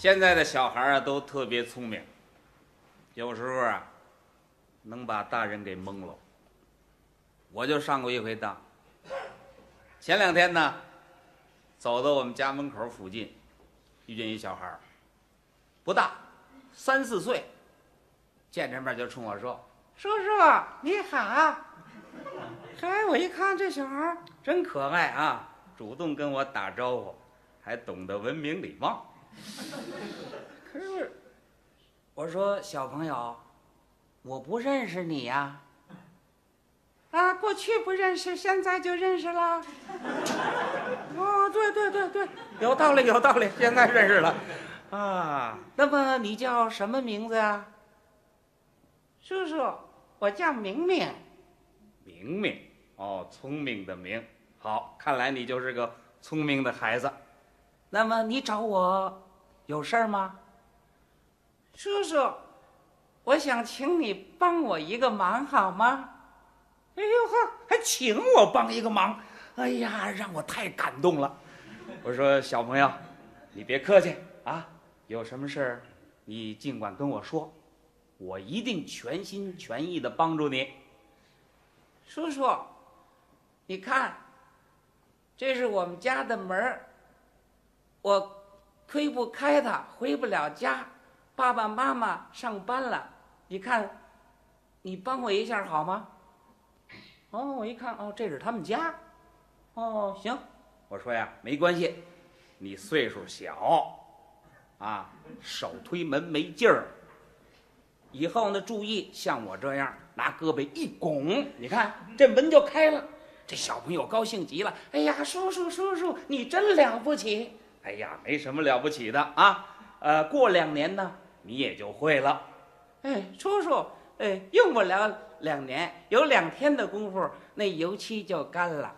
现在的小孩啊都特别聪明，有时候啊能把大人给蒙了。我就上过一回当。前两天呢，走到我们家门口附近，遇见一小孩，不大，三四岁，见着面就冲我说：“叔叔你好。”嗨，我一看这小孩真可爱啊，主动跟我打招呼，还懂得文明礼貌。可是我说小朋友，我不认识你呀。啊，过去不认识，现在就认识了。哦，对对对对，有道理有道理，现在认识了。啊，那么你叫什么名字呀？叔叔，我叫明明。明明，哦，聪明的明。好，看来你就是个聪明的孩子。那么你找我有事儿吗？叔叔，我想请你帮我一个忙，好吗？哎呦呵，还请我帮一个忙，哎呀，让我太感动了。我说小朋友，你别客气啊，有什么事儿你尽管跟我说，我一定全心全意的帮助你。叔叔，你看，这是我们家的门儿，我推不开他，回不了家，爸爸妈妈上班了，你看，你帮我一下好吗？哦，我一看，哦，这是他们家，哦，行，我说呀，没关系，你岁数小，啊，手推门没劲儿，以后呢，注意像我这样拿胳膊一拱，你看这门就开了，这小朋友高兴极了，哎呀，叔叔叔叔，你真了不起，哎呀，没什么了不起的啊，呃，过两年呢，你也就会了，哎，叔叔，哎，用不了。两年有两天的功夫，那油漆就干了。